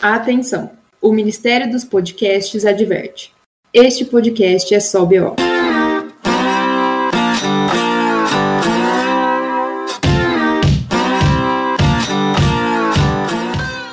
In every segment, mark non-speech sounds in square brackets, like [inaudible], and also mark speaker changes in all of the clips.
Speaker 1: Atenção! O Ministério dos Podcasts adverte. Este podcast é só BO.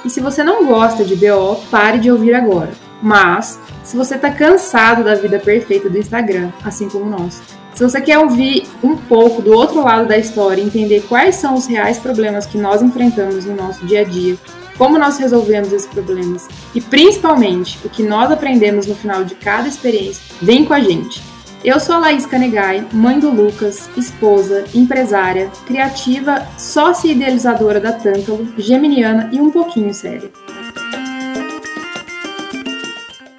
Speaker 1: E se você não gosta de BO, pare de ouvir agora. Mas, se você está cansado da vida perfeita do Instagram, assim como nós, se você quer ouvir um pouco do outro lado da história e entender quais são os reais problemas que nós enfrentamos no nosso dia a dia, como nós resolvemos esses problemas e principalmente o que nós aprendemos no final de cada experiência, vem com a gente. Eu sou a Laís Canegai, mãe do Lucas, esposa, empresária, criativa, sócia idealizadora da Tântalo, geminiana e um pouquinho séria.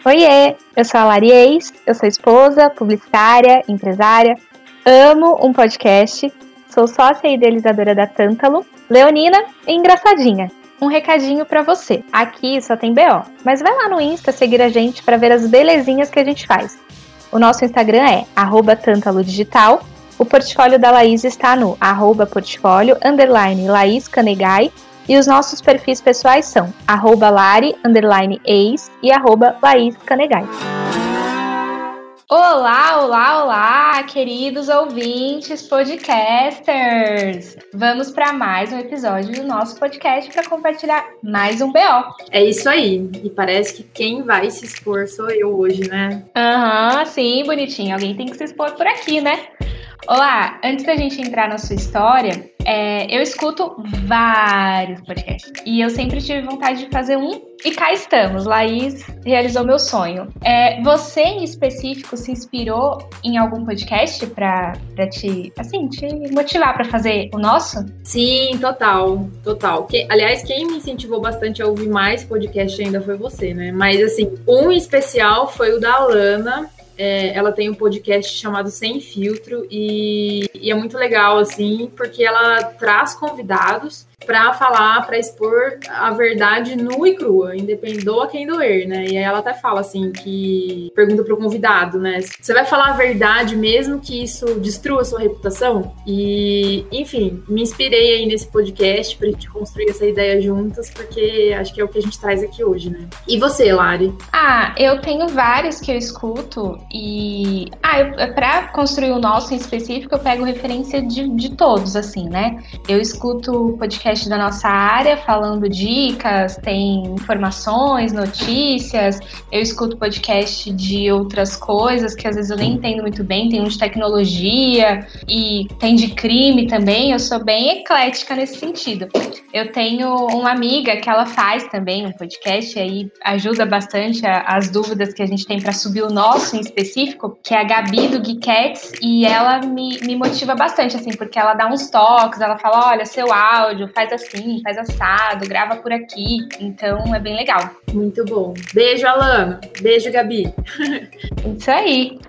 Speaker 2: Oiê, eu sou a Lari Eis, eu sou esposa, publicitária, empresária, amo um podcast, sou sócia idealizadora da Tântalo, leonina e engraçadinha. Um recadinho para você. Aqui só tem BO, mas vai lá no Insta seguir a gente para ver as belezinhas que a gente faz. O nosso Instagram é @tantalo_digital. O portfólio da Laís está no arroba portfólio underline Laís Canegai e os nossos perfis pessoais são arroba Lari, underline ex e arroba Laís Canegai. Olá, olá, olá, queridos ouvintes podcasters! Vamos para mais um episódio do nosso podcast para compartilhar mais um BO.
Speaker 1: É isso aí. E parece que quem vai se expor sou eu hoje, né?
Speaker 2: Aham, uhum, sim, bonitinho. Alguém tem que se expor por aqui, né? Olá, antes da gente entrar na sua história, é, eu escuto vários podcasts e eu sempre tive vontade de fazer um e cá estamos. Laís realizou meu sonho. É, você em específico se inspirou em algum podcast para te, assim, te motivar para fazer o nosso?
Speaker 1: Sim, total, total. Que, aliás, quem me incentivou bastante a ouvir mais podcast ainda foi você, né? Mas assim, um especial foi o da Alana, é, ela tem um podcast chamado Sem Filtro e, e, é muito legal, assim, porque ela traz convidados para falar, para expor a verdade nua e crua, independou a quem doer, né? E aí ela até fala assim que pergunta pro convidado, né? Você vai falar a verdade mesmo que isso destrua a sua reputação? E, enfim, me inspirei aí nesse podcast pra gente construir essa ideia juntas, porque acho que é o que a gente traz aqui hoje, né? E você, Lari?
Speaker 2: Ah, eu tenho vários que eu escuto e ah, eu, para construir o nosso em específico, eu pego referência de, de todos, assim, né? Eu escuto podcast podcast da nossa área, falando dicas, tem informações, notícias. Eu escuto podcast de outras coisas que às vezes eu nem entendo muito bem. Tem um de tecnologia e tem de crime também. Eu sou bem eclética nesse sentido. Eu tenho uma amiga que ela faz também um podcast e aí ajuda bastante a, as dúvidas que a gente tem para subir o nosso em específico, que é a Gabi do Geekettes, e ela me, me motiva bastante, assim, porque ela dá uns toques, ela fala: olha, seu áudio, faz assim, faz assado, grava por aqui. Então é bem legal.
Speaker 1: Muito bom. Beijo, Alana. Beijo, Gabi. [laughs]
Speaker 2: Isso aí.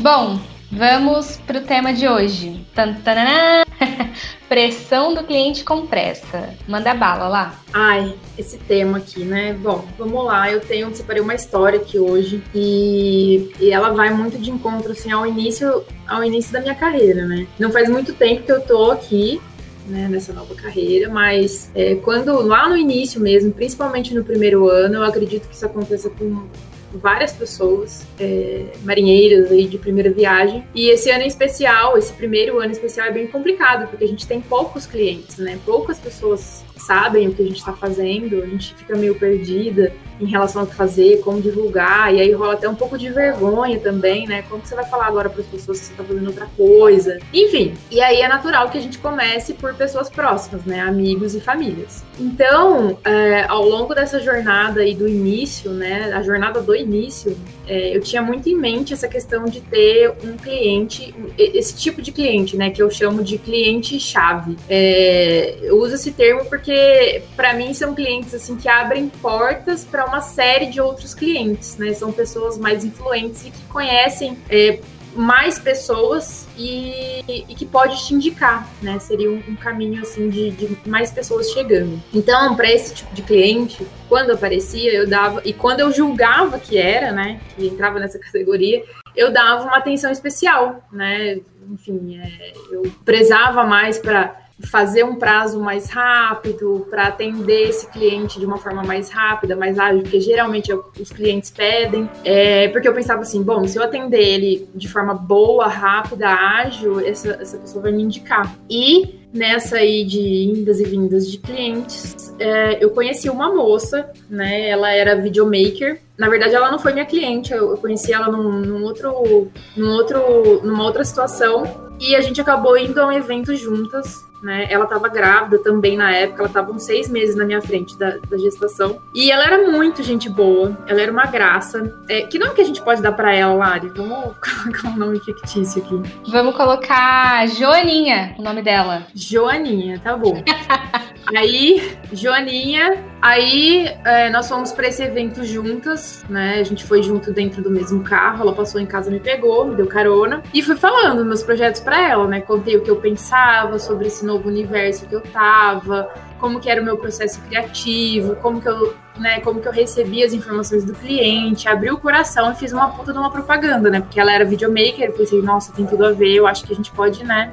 Speaker 2: Bom, vamos para o tema de hoje. Tantanana. [laughs] Pressão do cliente com pressa. Manda bala lá.
Speaker 1: Ai, esse tema aqui, né? Bom, vamos lá. Eu tenho, separei uma história aqui hoje e, e ela vai muito de encontro, assim, ao início, ao início da minha carreira, né? Não faz muito tempo que eu tô aqui, né, nessa nova carreira, mas é, quando lá no início mesmo, principalmente no primeiro ano, eu acredito que isso aconteça com várias pessoas, é, marinheiros aí de primeira viagem. E esse ano em especial, esse primeiro ano em especial é bem complicado, porque a gente tem poucos clientes, né? Poucas pessoas sabem o que a gente está fazendo, a gente fica meio perdida em relação ao que fazer, como divulgar, e aí rola até um pouco de vergonha também, né? Como que você vai falar agora para as pessoas que você está fazendo outra coisa? Enfim, e aí é natural que a gente comece por pessoas próximas, né? Amigos e famílias. Então, é, ao longo dessa jornada aí do início, né? A jornada do início, é, eu tinha muito em mente essa questão de ter um cliente, esse tipo de cliente, né? Que eu chamo de cliente-chave. É, eu uso esse termo porque, para mim, são clientes assim que abrem portas para uma série de outros clientes, né? São pessoas mais influentes e que conhecem é, mais pessoas e, e, que pode te indicar, né? Seria um, um caminho assim de, de, mais pessoas chegando. Então, para esse tipo de cliente, quando aparecia, eu dava e quando eu julgava que era, né? Que entrava nessa [laughs] categoria, eu dava uma atenção especial, né? Enfim, é, eu prezava mais para fazer um prazo mais rápido, para atender esse cliente de uma forma mais rápida, mais ágil, porque geralmente os clientes pedem. É, porque eu pensava assim, bom, se eu atender ele de forma boa, rápida, ágil, essa, essa pessoa vai me indicar. E nessa aí de indas e vindas de clientes, é, eu conheci uma moça, né? Ela era videomaker. Na verdade, ela não foi minha cliente, eu, eu conheci ela num, num, outro, num outro, numa outra situação. E a gente acabou indo a um evento juntas né? Ela estava grávida também na época, ela estava uns seis meses na minha frente da, da, gestação. E ela era muito gente boa, ela era uma graça. É, que nome que a gente pode dar para ela, Lari? Vamos [laughs] colocar um nome fictício aqui.
Speaker 2: Vamos colocar Joaninha, o nome dela.
Speaker 1: Joaninha, tá bom. [laughs] Aí, Joaninha, aí é, nós fomos para esse evento juntas, né? A gente foi junto dentro do mesmo carro. Ela passou em casa, me pegou, me deu carona e fui falando meus projetos para ela, né? Contei o que eu pensava sobre esse novo universo que eu tava, como que era o meu processo criativo, como que eu, né, como que eu recebia as informações do cliente, abri o coração e fiz uma puta de uma propaganda, né? Porque ela era videomaker, pensei, nossa, tem tudo a ver, eu acho que a gente pode, né?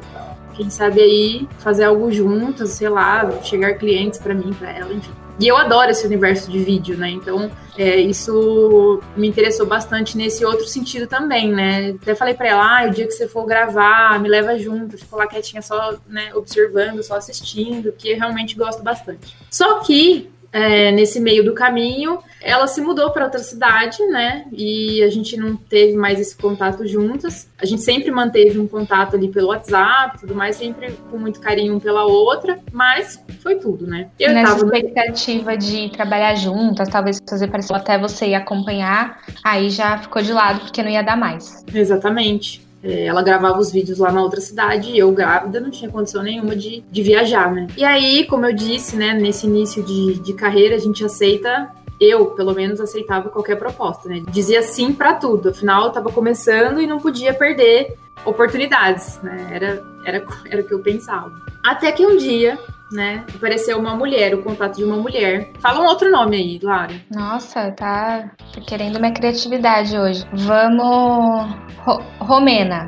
Speaker 1: Quem sabe aí fazer algo juntos, sei lá, chegar clientes para mim, para ela, enfim. E eu adoro esse universo de vídeo, né? Então, é, isso me interessou bastante nesse outro sentido também, né? Até falei para ela, ah, o dia que você for gravar, me leva junto, fico lá quietinha só, né, observando, só assistindo, que eu realmente gosto bastante. Só que é, nesse meio do caminho, ela se mudou para outra cidade, né? E a gente não teve mais esse contato juntas. A gente sempre manteve um contato ali pelo WhatsApp, tudo mais, sempre com muito carinho um pela outra, mas foi tudo, né?
Speaker 2: Eu Nessa tava expectativa de trabalhar juntas, talvez fazer parecido até você ir acompanhar, aí já ficou de lado porque não ia dar mais.
Speaker 1: Exatamente. É, ela gravava os vídeos lá na outra cidade e eu grávida não tinha condição nenhuma de, de viajar, né? E aí, como eu disse, né, nesse início de, de carreira, a gente aceita eu, pelo menos, aceitava qualquer proposta, né? Dizia sim para tudo. Afinal, eu tava começando e não podia perder oportunidades, né? Era, era, [laughs] era o que eu pensava. Até que um dia né? Apareceu uma mulher, o contato de uma mulher. Fala um outro nome aí, Lara.
Speaker 2: Nossa, tá, querendo minha criatividade hoje. Vamos. Ro Romena.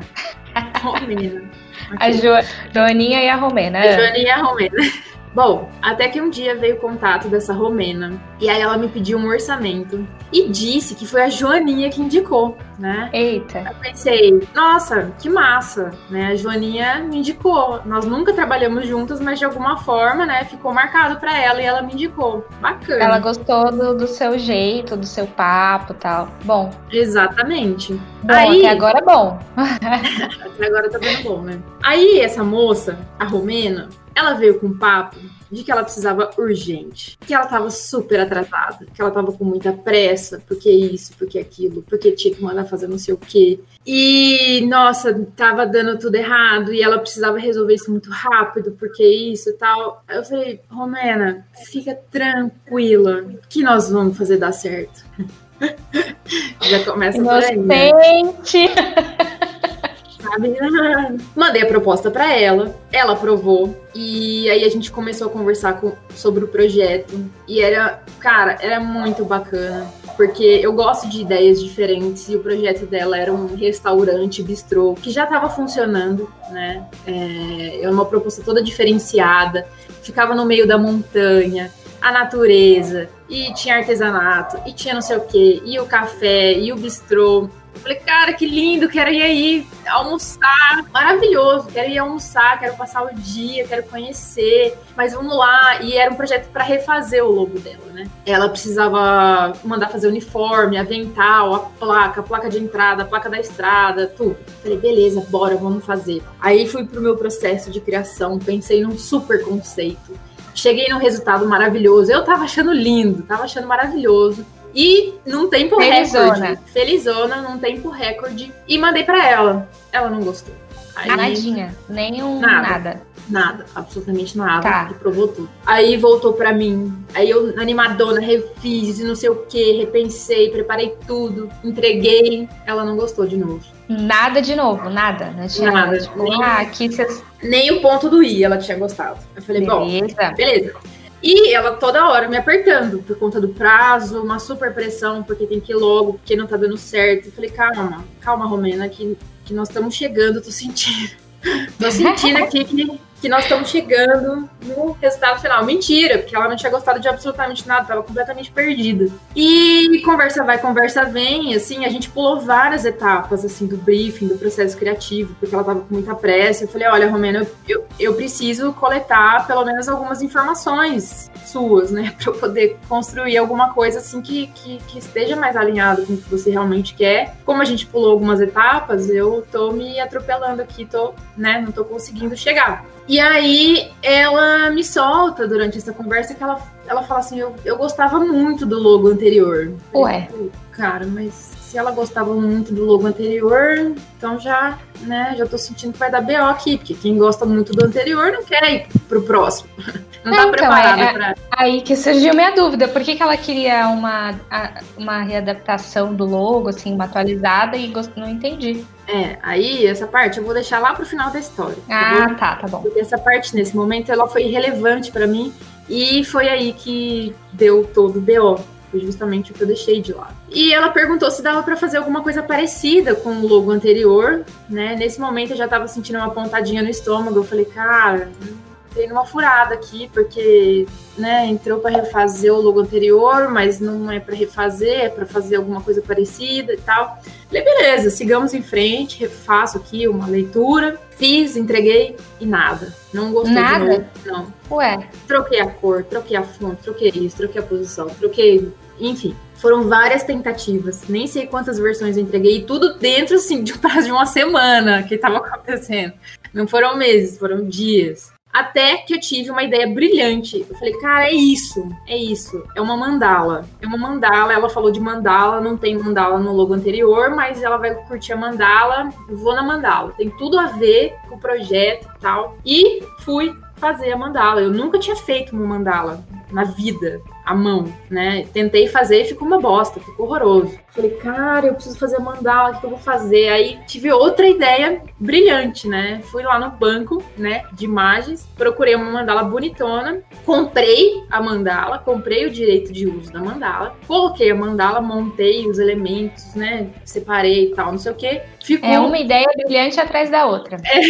Speaker 1: Romena.
Speaker 2: A jo Joaninha e a Romena.
Speaker 1: A Joaninha e a Romena. Bom, até que um dia veio o contato dessa romena e aí ela me pediu um orçamento e disse que foi a Joaninha que indicou, né?
Speaker 2: Eita.
Speaker 1: Eu pensei, nossa, que massa, né? A Joaninha me indicou. Nós nunca trabalhamos juntas, mas de alguma forma, né, ficou marcado para ela e ela me indicou. Bacana.
Speaker 2: Ela gostou do, do seu jeito, do seu papo, tal. Bom.
Speaker 1: Exatamente.
Speaker 2: Bom, aí, até agora é bom. [laughs]
Speaker 1: até agora tá bem bom, né? Aí essa moça, a romena, ela veio com um papo de que ela precisava urgente, que ela estava super atrasada, que ela estava com muita pressa, porque isso, porque aquilo, porque tinha que mandar fazer não sei o quê. E, nossa, tava dando tudo errado e ela precisava resolver isso muito rápido, porque isso e tal. Eu falei, Romena, fica tranquila, que nós vamos fazer dar certo. [laughs] Já começa
Speaker 2: Inocente.
Speaker 1: por aí. Né? [laughs] sabe? [laughs] Mandei a proposta para ela, ela aprovou. E aí a gente começou a conversar com, sobre o projeto. E era, cara, era muito bacana. Porque eu gosto de ideias diferentes e o projeto dela era um restaurante bistrô que já estava funcionando, né? É, é uma proposta toda diferenciada. Ficava no meio da montanha, a natureza, e tinha artesanato, e tinha não sei o que, e o café, e o bistrô. Eu falei, cara, que lindo, quero ir aí almoçar, maravilhoso, quero ir almoçar, quero passar o dia, quero conhecer, mas vamos lá. E era um projeto para refazer o logo dela, né? Ela precisava mandar fazer uniforme, avental, a placa, a placa de entrada, a placa da estrada, tudo. Eu falei, beleza, bora, vamos fazer. Aí fui pro meu processo de criação, pensei num super conceito. Cheguei num resultado maravilhoso. Eu tava achando lindo, tava achando maravilhoso. E num tempo Felizona. recorde. Felizona, num tempo recorde. E mandei para ela. Ela não gostou.
Speaker 2: Aí, Nadinha, nenhum nada. nada.
Speaker 1: Nada, absolutamente nada. Tá. E provou tudo. Aí voltou para mim. Aí eu, animadona, refiz e não sei o que, repensei, preparei tudo, entreguei. Ela não gostou de novo.
Speaker 2: Nada de novo, nada. Não tinha nada. Tipo,
Speaker 1: nem, ah, aqui Nem o ponto do I ela tinha gostado. Eu falei, beleza. bom, beleza. E ela toda hora me apertando por conta do prazo, uma super pressão, porque tem que ir logo, porque não tá dando certo. Eu falei, calma, calma, Romena, que, que nós estamos chegando, tô sentindo. tô sentindo aqui que que nós estamos chegando no resultado final. Mentira, porque ela não tinha gostado de absolutamente nada, estava completamente perdida. E conversa vai, conversa vem, assim, a gente pulou várias etapas, assim, do briefing, do processo criativo, porque ela estava com muita pressa. Eu falei, olha, Romena, eu, eu preciso coletar pelo menos algumas informações suas, né, [laughs] para eu poder construir alguma coisa, assim, que, que, que esteja mais alinhado com o que você realmente quer. Como a gente pulou algumas etapas, eu tô me atropelando aqui, tô, né, não tô conseguindo chegar. E aí ela me solta durante essa conversa que ela, ela fala assim, eu, eu gostava muito do logo anterior.
Speaker 2: Ué.
Speaker 1: Cara, mas se ela gostava muito do logo anterior, então já, né, já tô sentindo que vai dar BO aqui, porque quem gosta muito do anterior não quer ir pro próximo. [laughs] Não, tá então, preparada é, pra.
Speaker 2: Aí que surgiu minha dúvida, por que, que ela queria uma, uma readaptação do logo, assim, uma atualizada e não entendi.
Speaker 1: É, aí essa parte eu vou deixar lá pro final da história.
Speaker 2: Ah, tá, tá, tá bom.
Speaker 1: Porque essa parte, nesse momento, ela foi relevante para mim e foi aí que deu todo o BO. Foi justamente o que eu deixei de lado. E ela perguntou se dava para fazer alguma coisa parecida com o logo anterior, né? Nesse momento eu já tava sentindo uma pontadinha no estômago. Eu falei, cara, entrei numa furada aqui, porque né, entrou para refazer o logo anterior, mas não é para refazer, é para fazer alguma coisa parecida e tal. Falei, beleza, sigamos em frente, refaço aqui uma leitura, fiz, entreguei e nada. Não gostei
Speaker 2: nada?
Speaker 1: de novo, não.
Speaker 2: Ué.
Speaker 1: Troquei a cor, troquei a fonte, troquei isso, troquei a posição, troquei, enfim. Foram várias tentativas, nem sei quantas versões eu entreguei, tudo dentro, assim, de um [laughs] prazo de uma semana que estava acontecendo. Não foram meses, foram dias. Até que eu tive uma ideia brilhante. Eu falei, cara, é isso, é isso. É uma mandala. É uma mandala. Ela falou de mandala, não tem mandala no logo anterior, mas ela vai curtir a mandala. Vou na mandala. Tem tudo a ver com o projeto e tal. E fui fazer a mandala. Eu nunca tinha feito uma mandala na vida a mão, né? Tentei fazer e ficou uma bosta, ficou horroroso. Falei, cara, eu preciso fazer a mandala, o que eu vou fazer? Aí tive outra ideia brilhante, né? Fui lá no banco, né, de imagens, procurei uma mandala bonitona, comprei a mandala, comprei o direito de uso da mandala, coloquei a mandala, montei os elementos, né, separei e tal, não sei o que.
Speaker 2: Ficou... É uma ideia brilhante atrás da outra.
Speaker 1: É,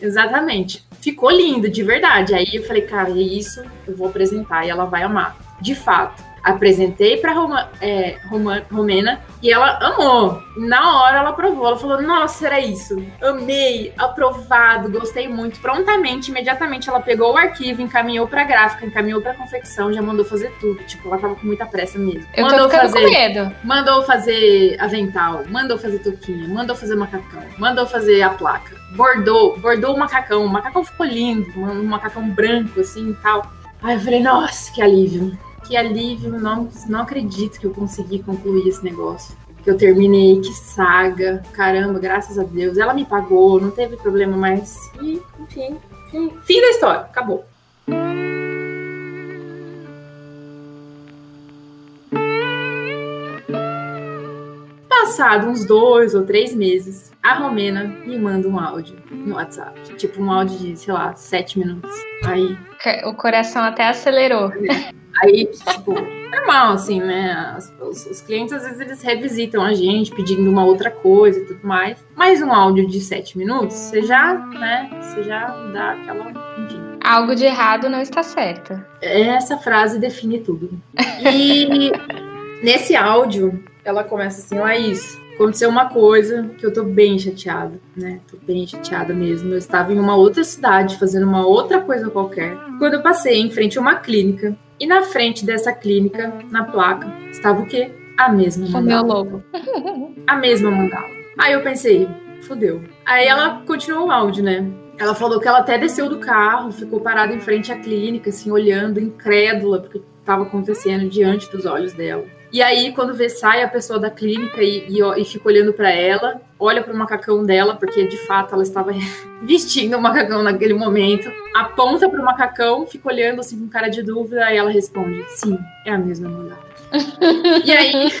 Speaker 1: [laughs] exatamente. Ficou lindo, de verdade. Aí eu falei, cara, é isso, eu vou apresentar e ela vai amar de fato. Apresentei para Roma, é, Roma, Romena e ela amou. Na hora ela aprovou. Ela falou: Nossa, era isso. Amei, aprovado, gostei muito. Prontamente, imediatamente, ela pegou o arquivo, encaminhou para gráfica, encaminhou para confecção, já mandou fazer tudo. Tipo, ela tava com muita pressa mesmo.
Speaker 2: Eu
Speaker 1: mandou
Speaker 2: fazer, com medo.
Speaker 1: Mandou fazer avental, mandou fazer toquinha, mandou fazer macacão, mandou fazer a placa. Bordou, bordou o macacão. O macacão ficou lindo, um macacão branco assim e tal. Aí eu falei, nossa, que alívio que alívio, não, não acredito que eu consegui concluir esse negócio. Que eu terminei, que saga, caramba, graças a Deus. Ela me pagou, não teve problema mais. E, enfim, fim, fim da história, acabou. Passado uns dois ou três meses, a Romena me manda um áudio no WhatsApp. Tipo, um áudio de, sei lá, sete minutos. Aí.
Speaker 2: O coração até acelerou.
Speaker 1: É. Aí, tipo, normal, assim, né? Os, os, clientes, às vezes, eles revisitam a gente, pedindo uma outra coisa e tudo mais. Mas um áudio de sete minutos, você já, né? Você já dá aquela. Enfim.
Speaker 2: Algo de errado não está certo.
Speaker 1: Essa frase define tudo. E [laughs] nesse áudio, ela começa assim, Laís, aconteceu uma coisa que eu tô bem chateada, né? Tô bem chateada mesmo. Eu estava em uma outra cidade fazendo uma outra coisa qualquer. Quando eu passei em frente a uma clínica e na frente dessa clínica, na placa, estava o quê? A mesma mandala. O
Speaker 2: meu logo. [laughs]
Speaker 1: A mesma mandala. Aí eu pensei, fudeu. Aí ela continuou o áudio, né? Ela falou que ela até desceu do carro, ficou parada em frente à clínica, assim, olhando, incrédula, porque estava acontecendo diante dos olhos dela. E aí, quando vê, sai a pessoa da clínica e, e, e fica olhando para ela, olha para o macacão dela, porque de fato ela estava [laughs] vestindo o macacão naquele momento, aponta para o macacão, fica olhando assim com cara de dúvida, e ela responde: sim, é a mesma mandala. [laughs] e aí.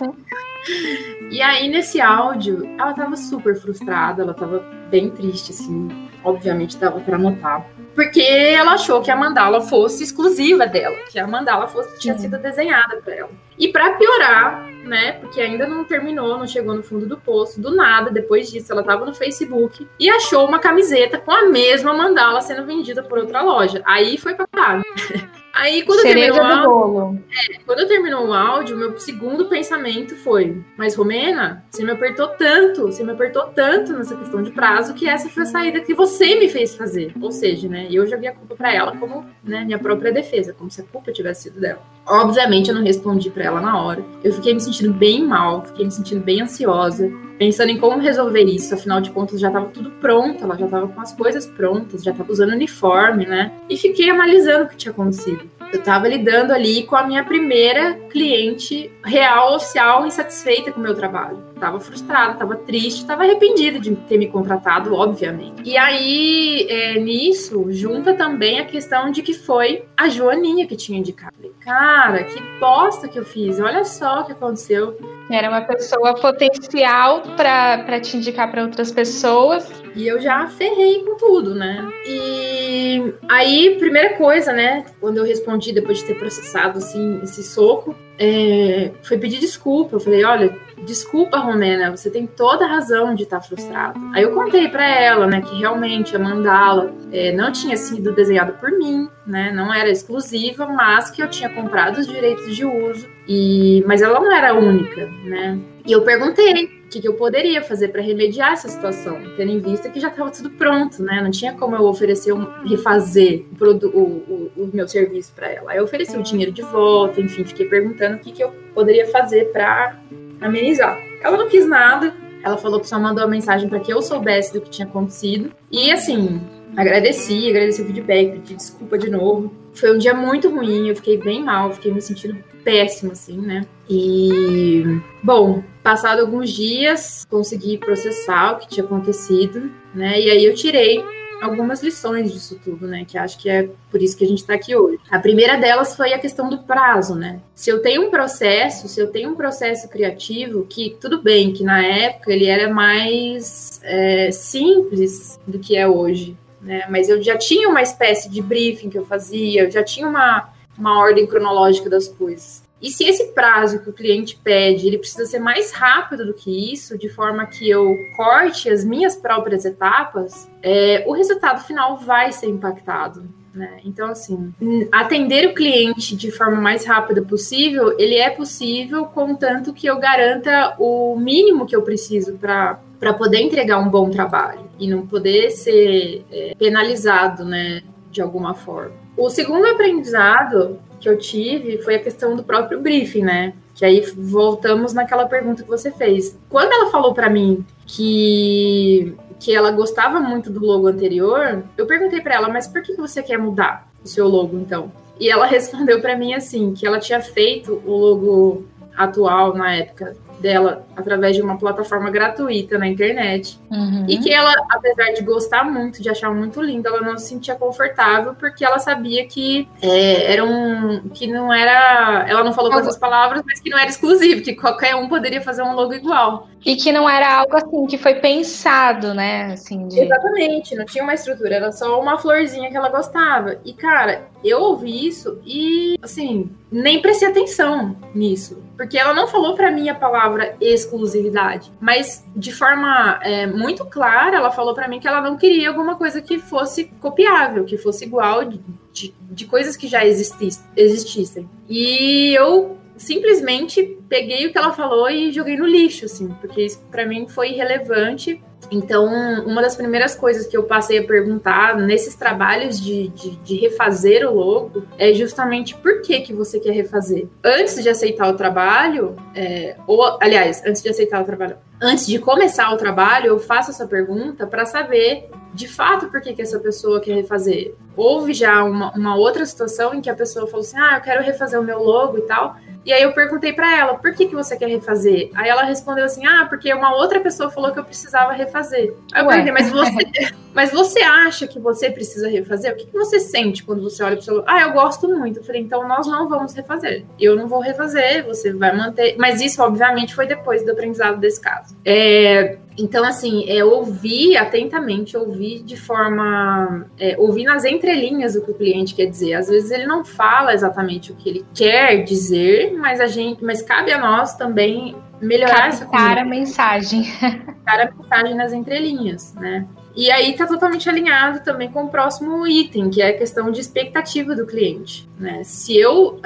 Speaker 1: E aí, nesse áudio, ela tava super frustrada, ela tava bem triste, assim. Obviamente, dava para notar. porque ela achou que a mandala fosse exclusiva dela, que a mandala fosse, tinha sido desenhada para ela. E para piorar, né, porque ainda não terminou, não chegou no fundo do poço, do nada, depois disso, ela tava no Facebook e achou uma camiseta com a mesma mandala sendo vendida por outra loja. Aí foi pra caralho. [laughs] Aí, quando
Speaker 2: Cereja
Speaker 1: terminou,
Speaker 2: do bolo.
Speaker 1: é, quando eu terminou o áudio, meu segundo pensamento foi: Mas, Romena, você me apertou tanto, você me apertou tanto nessa questão de prazo que essa foi a saída que você me fez fazer. Ou seja, né, eu joguei a culpa pra ela como né, minha própria defesa, como se a culpa tivesse sido dela. Obviamente, eu não respondi pra ela na hora. Eu fiquei me sentindo bem mal, fiquei me sentindo bem ansiosa, pensando em como resolver isso. Afinal de contas, já estava tudo pronto, ela já estava com as coisas prontas, já estava usando uniforme, né? E fiquei analisando o que tinha acontecido. Eu estava lidando ali com a minha primeira cliente real, oficial, insatisfeita com o meu trabalho. Tava frustrada, tava triste, tava arrependida de ter me contratado, obviamente. E aí, é, nisso, junta também a questão de que foi a Joaninha que tinha indicado. Cara, que bosta que eu fiz, olha só o que aconteceu.
Speaker 2: Era uma pessoa potencial para te indicar para outras pessoas.
Speaker 1: E eu já ferrei com tudo, né? E aí, primeira coisa, né? Quando eu respondi depois de ter processado assim esse soco, é, foi pedir desculpa. Eu falei, olha, desculpa, Romena, você tem toda a razão de estar frustrada. Aí eu contei para ela, né, que realmente a mandala é, não tinha sido desenhada por mim, né? Não era exclusiva, mas que eu tinha comprado os direitos de uso. E, mas ela não era única, né? E eu perguntei que, que eu poderia fazer para remediar essa situação, tendo em vista que já estava tudo pronto, né? Não tinha como eu oferecer, um, refazer o, o, o, o meu serviço para ela. Aí eu ofereci o dinheiro de volta, enfim, fiquei perguntando o que, que eu poderia fazer para amenizar. Ela não quis nada, ela falou que só mandou a mensagem para que eu soubesse do que tinha acontecido. E assim, agradeci, agradeci o feedback, pedi desculpa de novo. Foi um dia muito ruim, eu fiquei bem mal, fiquei me sentindo péssimo, assim, né? E, bom, passado alguns dias, consegui processar o que tinha acontecido, né? E aí eu tirei algumas lições disso tudo, né? Que acho que é por isso que a gente está aqui hoje. A primeira delas foi a questão do prazo, né? Se eu tenho um processo, se eu tenho um processo criativo, que tudo bem, que na época ele era mais é, simples do que é hoje, né? Mas eu já tinha uma espécie de briefing que eu fazia, eu já tinha uma, uma ordem cronológica das coisas. E se esse prazo que o cliente pede, ele precisa ser mais rápido do que isso, de forma que eu corte as minhas próprias etapas, é, o resultado final vai ser impactado. Né? Então, assim, atender o cliente de forma mais rápida possível, ele é possível, contanto que eu garanta o mínimo que eu preciso para para poder entregar um bom trabalho e não poder ser é, penalizado, né, de alguma forma. O segundo aprendizado que eu tive foi a questão do próprio briefing, né? Que aí voltamos naquela pergunta que você fez. Quando ela falou para mim que que ela gostava muito do logo anterior, eu perguntei para ela, mas por que você quer mudar o seu logo então? E ela [laughs] respondeu para mim assim, que ela tinha feito o logo atual na época dela através de uma plataforma gratuita na internet.
Speaker 2: Uhum.
Speaker 1: E que ela, apesar de gostar muito, de achar muito lindo, ela não se sentia confortável porque ela sabia que é, era um. que não era. Ela não falou com essas palavras, mas que não era exclusivo, que qualquer um poderia fazer um logo igual.
Speaker 2: E que não era algo assim que foi pensado, né? Assim, de...
Speaker 1: Exatamente, não tinha uma estrutura, era só uma florzinha que ela gostava. E, cara, eu ouvi isso e, assim, nem prestei atenção nisso. Porque ela não falou para mim a palavra exclusividade, mas de forma é, muito clara, ela falou para mim que ela não queria alguma coisa que fosse copiável, que fosse igual de, de, de coisas que já existis, existissem. E eu simplesmente peguei o que ela falou e joguei no lixo, assim, porque isso para mim foi irrelevante. Então, uma das primeiras coisas que eu passei a perguntar nesses trabalhos de, de, de, refazer o logo é justamente por que, que você quer refazer. Antes de aceitar o trabalho, é, ou, aliás, antes de aceitar o trabalho, antes de começar o trabalho, eu faço essa pergunta para saber de fato por que, que essa pessoa quer refazer. Houve já uma, uma outra situação em que a pessoa falou assim: ah, eu quero refazer o meu logo e tal. E aí eu perguntei para ela, por que, que você quer refazer? Aí ela respondeu assim, ah, porque uma outra pessoa falou que eu precisava refazer. Aí eu
Speaker 2: Ué.
Speaker 1: perguntei, mas você, [laughs] mas você acha que você precisa refazer? O que, que você sente quando você olha pro seu... Ah, eu gosto muito. Eu falei, então nós não vamos refazer. Eu não vou refazer, você vai manter... Mas isso, obviamente, foi depois do aprendizado desse caso. É, Então, assim, é ouvir atentamente, ouvir de forma. É, ouvir nas entrelinhas o que o cliente quer dizer. Às vezes ele não fala exatamente o que ele quer dizer, mas a gente. Mas cabe a nós também melhorar essa
Speaker 2: a mensagem. [laughs]
Speaker 1: Captar a mensagem nas entrelinhas, né? E aí está totalmente alinhado também com o próximo item, que é a questão de expectativa do cliente. Né? Se eu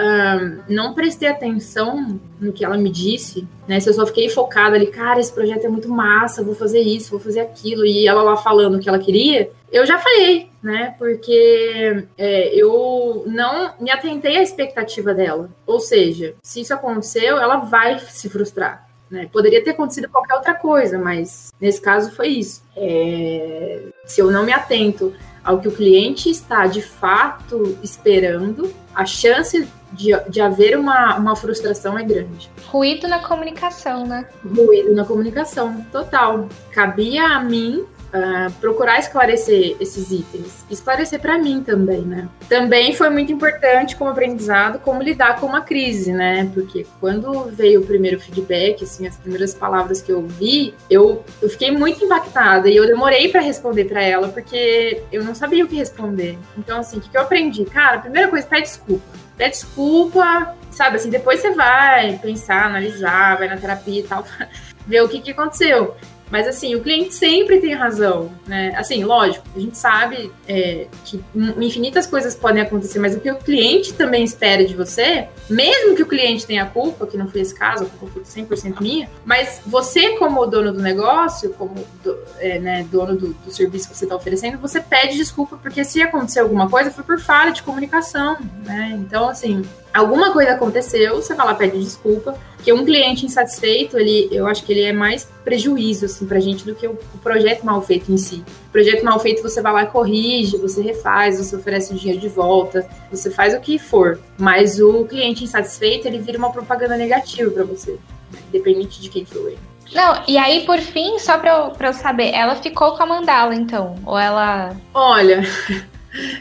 Speaker 1: não prestei atenção no que ela me disse, né? Se eu só fiquei focada ali, cara, esse projeto é muito massa, vou fazer isso, vou fazer aquilo, e ela lá falando o que ela queria, eu já falhei, né? Porque é, eu não me atentei à expectativa dela. Ou seja, se isso aconteceu, ela vai se frustrar. Né? Poderia ter acontecido qualquer outra coisa, mas nesse caso foi isso. É... Se eu não me atento ao que o cliente está de fato esperando, a chance de, de haver uma, uma frustração é grande.
Speaker 2: Ruído na comunicação, né?
Speaker 1: Ruído na comunicação, total. Cabia a mim uh, procurar esclarecer esses itens, esclarecer para mim também, né? Também foi muito importante como aprendizado como lidar com uma crise, né? Porque quando veio o primeiro feedback, assim, as primeiras palavras que eu ouvi, eu, eu fiquei muito impactada e eu demorei para responder para ela porque eu não sabia o que responder. Então, assim, o que, que eu aprendi? Cara, a primeira coisa, pede desculpa. Pede desculpa, sabe? Assim, depois você vai pensar, analisar, vai na terapia e tal, [laughs] ver o que, que aconteceu. Mas assim, o cliente sempre tem razão, né? Assim, lógico, a gente sabe é, que infinitas coisas podem acontecer, mas o que o cliente também espera de você, mesmo que o cliente tenha culpa, que não foi esse caso, a culpa foi 100% minha, mas você como dono do negócio, como do, é, né, dono do, do, serviço que você está oferecendo, você pede desculpa, porque se acontecer alguma coisa, foi por falha de comunicação, né? Então, assim, alguma coisa aconteceu, você vai lá pede desculpa, que um cliente insatisfeito, ele, eu acho que ele é mais prejuízo assim pra gente do que o, o, projeto mal feito em si. O projeto mal feito você vai lá e corrige, você refaz, você oferece o dinheiro de volta, você faz o que for, mas o cliente insatisfeito, ele vira uma propaganda negativa para você, né? independente de quem for ele.
Speaker 2: Não, e aí, por fim, só pra eu, pra eu saber, ela ficou com a mandala, então? Ou ela.
Speaker 1: Olha,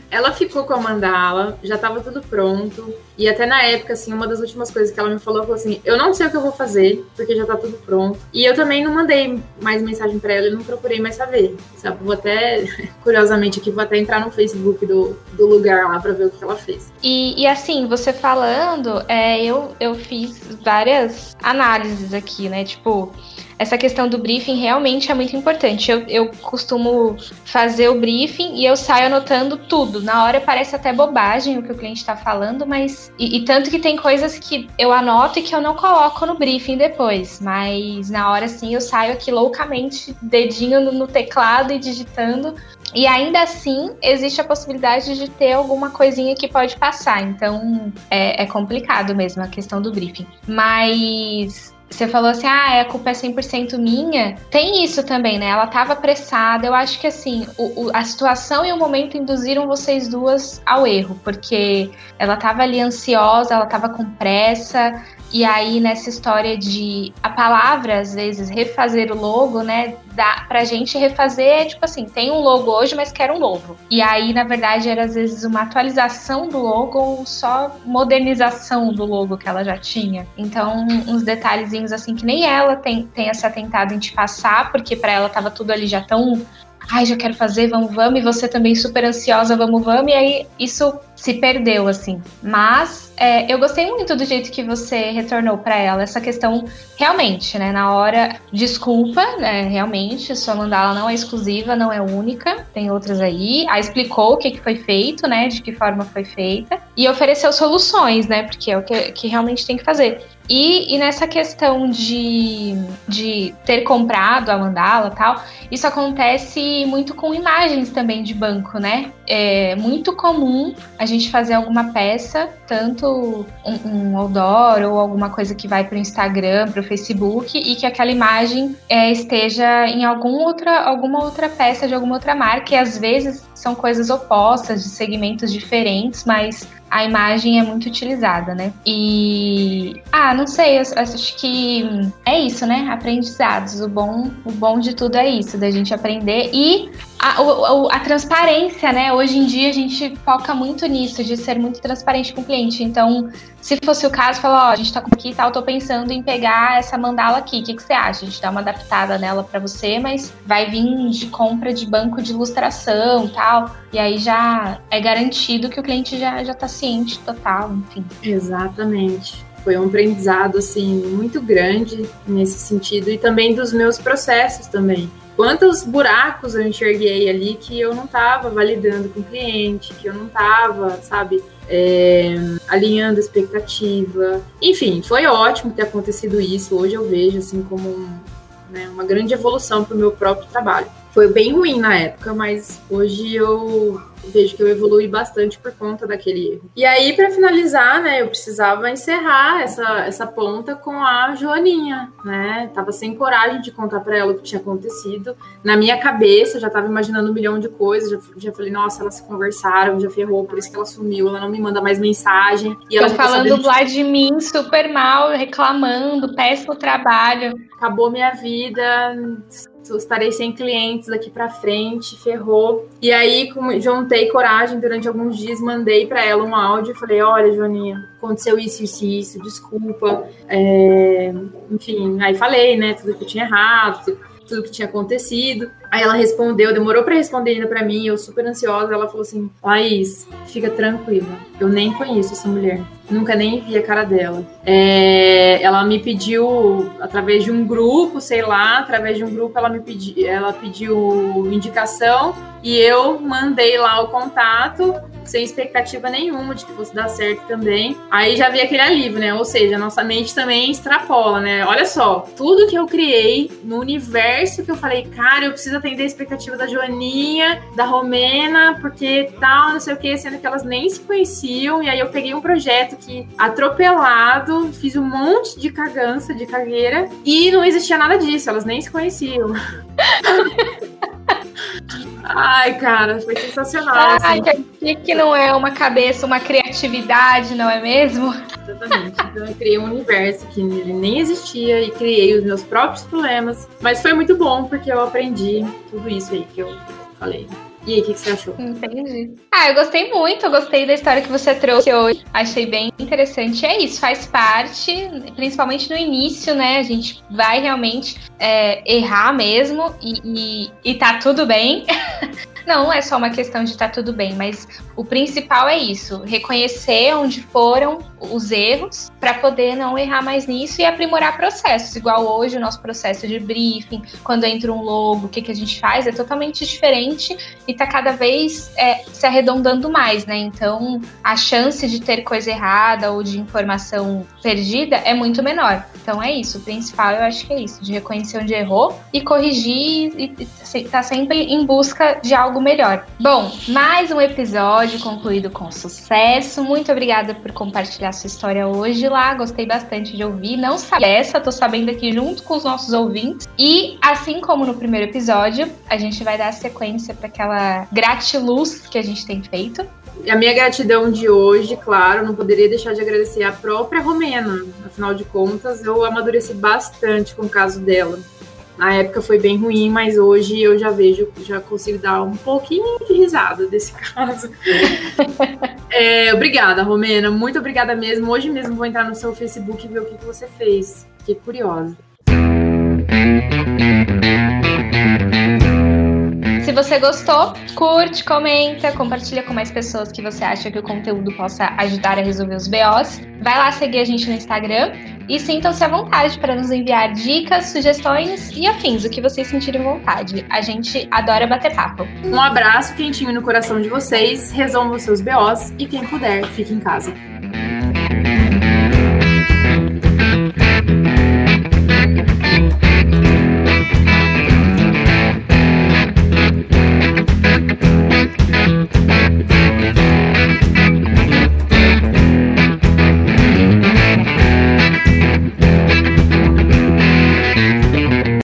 Speaker 1: ela ficou com a mandala, já estava tudo pronto. E até na época, assim, uma das últimas coisas que ela me falou foi assim: eu não sei o que eu vou fazer, porque já tá tudo pronto. E eu também não mandei mais mensagem para ela, eu não procurei mais saber. Sabe? Vou até, [laughs] curiosamente aqui, vou até entrar no Facebook do, do lugar lá para ver o que ela fez.
Speaker 2: E, e assim, você falando, é, eu, eu fiz várias análises aqui, né? Tipo essa questão do briefing realmente é muito importante. Eu, eu costumo fazer o briefing e eu saio anotando tudo. Na hora parece até bobagem o que o cliente está falando, mas. E, e, tanto que tem coisas que eu anoto e que eu não coloco no briefing depois. Mas na hora sim eu saio aqui loucamente, dedinho no, no teclado e digitando. E ainda assim, existe a possibilidade de ter alguma coisinha que pode passar. Então, é, é complicado mesmo a questão do briefing. Mas você falou assim, ah, a culpa é 100% minha. Tem isso também, né? Ela tava apressada. Eu acho que, assim, o, o, a situação e o momento induziram vocês duas ao erro, porque ela tava ali ansiosa, ela tava com pressa, e aí, nessa história de a palavra, às vezes, refazer o logo, né? Dá pra gente refazer, tipo assim, tem um logo hoje, mas quero um novo. E aí, na verdade, era às vezes uma atualização do logo ou só modernização do logo que ela já tinha. Então, uns detalhezinhos assim que nem ela tem, tenha se atentado em te passar, porque para ela tava tudo ali já tão ai, já quero fazer, vamos, vamos, e você também super ansiosa, vamos, vamos, e aí isso se perdeu, assim. Mas é, eu gostei muito do jeito que você retornou para ela, essa questão, realmente, né, na hora, desculpa, né, realmente, sua mandala não é exclusiva, não é única, tem outras aí, aí explicou o que, que foi feito, né, de que forma foi feita, e ofereceu soluções, né, porque é o que, que realmente tem que fazer. E, e, nessa questão de, de ter comprado a mandala tal, isso acontece muito com imagens também de banco, né? É muito comum a gente fazer alguma peça, tanto um, um outdoor ou alguma coisa que vai para o Instagram, para o Facebook, e que aquela imagem é, esteja em algum outra, alguma outra peça de alguma outra marca, e às vezes são coisas opostas, de segmentos diferentes, mas a imagem é muito utilizada, né? E ah, não sei, eu, eu acho que é isso, né? Aprendizados. O bom, o bom de tudo é isso, da gente aprender e a, a, a, transparência, né? Hoje em dia a gente foca muito nisso, de ser muito transparente com o cliente. Então, se fosse o caso, falar, ó, a gente tá aqui e tal, tô pensando em pegar essa mandala aqui. O que, que você acha? A gente dá uma adaptada nela para você, mas vai vir de compra de banco de ilustração tal. E aí já é garantido que o cliente já, já tá ciente total, enfim.
Speaker 1: Exatamente foi um aprendizado assim muito grande nesse sentido e também dos meus processos também quantos buracos eu enxerguei ali que eu não estava validando com o cliente, que eu não estava, sabe, é, alinhando expectativa. Enfim, foi ótimo ter acontecido isso. Hoje eu vejo assim como um, né, uma grande evolução para o meu próprio trabalho. Foi bem ruim na época, mas hoje eu vejo que eu evolui bastante por conta daquele erro. E aí, para finalizar, né, eu precisava encerrar essa, essa ponta com a Joaninha, né? Tava sem coragem de contar para ela o que tinha acontecido. Na minha cabeça, já tava imaginando um milhão de coisas. Já, já falei, nossa, elas se conversaram, já ferrou, por isso que ela sumiu, ela não me manda mais mensagem.
Speaker 2: E ela Tô falando lá de mim super mal, reclamando, péssimo trabalho.
Speaker 1: Acabou minha vida estarei sem clientes daqui para frente, ferrou. E aí, juntei coragem durante alguns dias, mandei para ela um áudio e falei: Olha, Joaninha, aconteceu isso, isso, isso, desculpa. É... Enfim, aí falei, né, tudo que eu tinha errado, tudo que tinha acontecido. Aí ela respondeu, demorou para responder ainda para mim, eu super ansiosa. Ela falou assim: Laís, fica tranquila, eu nem conheço essa mulher, nunca nem vi a cara dela. É, ela me pediu, através de um grupo, sei lá, através de um grupo, ela me pediu, ela pediu indicação e eu mandei lá o contato sem expectativa nenhuma de que fosse dar certo também. Aí já vi aquele alívio, né? Ou seja, nossa mente também extrapola, né? Olha só, tudo que eu criei no universo que eu falei, cara, eu preciso atender a expectativa da Joaninha, da Romena, porque tal, não sei o que, sendo que elas nem se conheciam. E aí eu peguei um projeto que atropelado, fiz um monte de cagança, de cagueira, e não existia nada disso, elas nem se conheciam. [laughs] Ai, cara, foi sensacional.
Speaker 2: Ai, assim. que, que não é uma cabeça, uma criatividade, não é mesmo?
Speaker 1: Exatamente. Então eu criei um universo que nem existia e criei os meus próprios problemas. Mas foi muito bom porque eu aprendi tudo isso aí que eu falei. E aí, o que, que, você achou?
Speaker 2: Entendi. Ah, eu gostei muito, eu gostei da história que você trouxe hoje. Achei bem interessante. É isso, faz parte, principalmente no início, né? A gente vai realmente é, errar mesmo e, e, e tá tudo bem. [laughs] Não, é só uma questão de estar tá tudo bem, mas o principal é isso: reconhecer onde foram os erros para poder não errar mais nisso e aprimorar processos. Igual hoje o nosso processo de briefing, quando entra um logo, o que, que a gente faz é totalmente diferente e está cada vez é, se arredondando mais, né? Então a chance de ter coisa errada ou de informação perdida é muito menor. Então é isso. O principal eu acho que é isso: de reconhecer onde errou e corrigir e estar tá sempre em busca de algo algo melhor. Bom, mais um episódio concluído com sucesso. Muito obrigada por compartilhar sua história hoje lá. Gostei bastante de ouvir. Não sabia essa, tô sabendo aqui junto com os nossos ouvintes. E assim como no primeiro episódio, a gente vai dar sequência para aquela gratiluz que a gente tem feito.
Speaker 1: A minha gratidão de hoje, claro, não poderia deixar de agradecer a própria Romena. Afinal de contas, eu amadureci bastante com o caso dela. Na época foi bem ruim, mas hoje eu já vejo, já consigo dar um pouquinho de risada desse [laughs] caso. é, obrigada, Romena. Muito obrigada mesmo. Hoje mesmo vou entrar no seu Facebook e ver o que, que você fez. Fiquei curiosa.
Speaker 2: Você gostou, curte, comenta, compartilha com mais pessoas que você acha que o conteúdo possa ajudar a resolver os BOs. Vai lá seguir a gente no Instagram e sintam-se à vontade para nos enviar dicas, sugestões e afins, o que vocês sentirem vontade. A gente adora bater papo.
Speaker 1: Um abraço quentinho no coração de vocês, resolvam seus BOs e quem puder, fique em casa.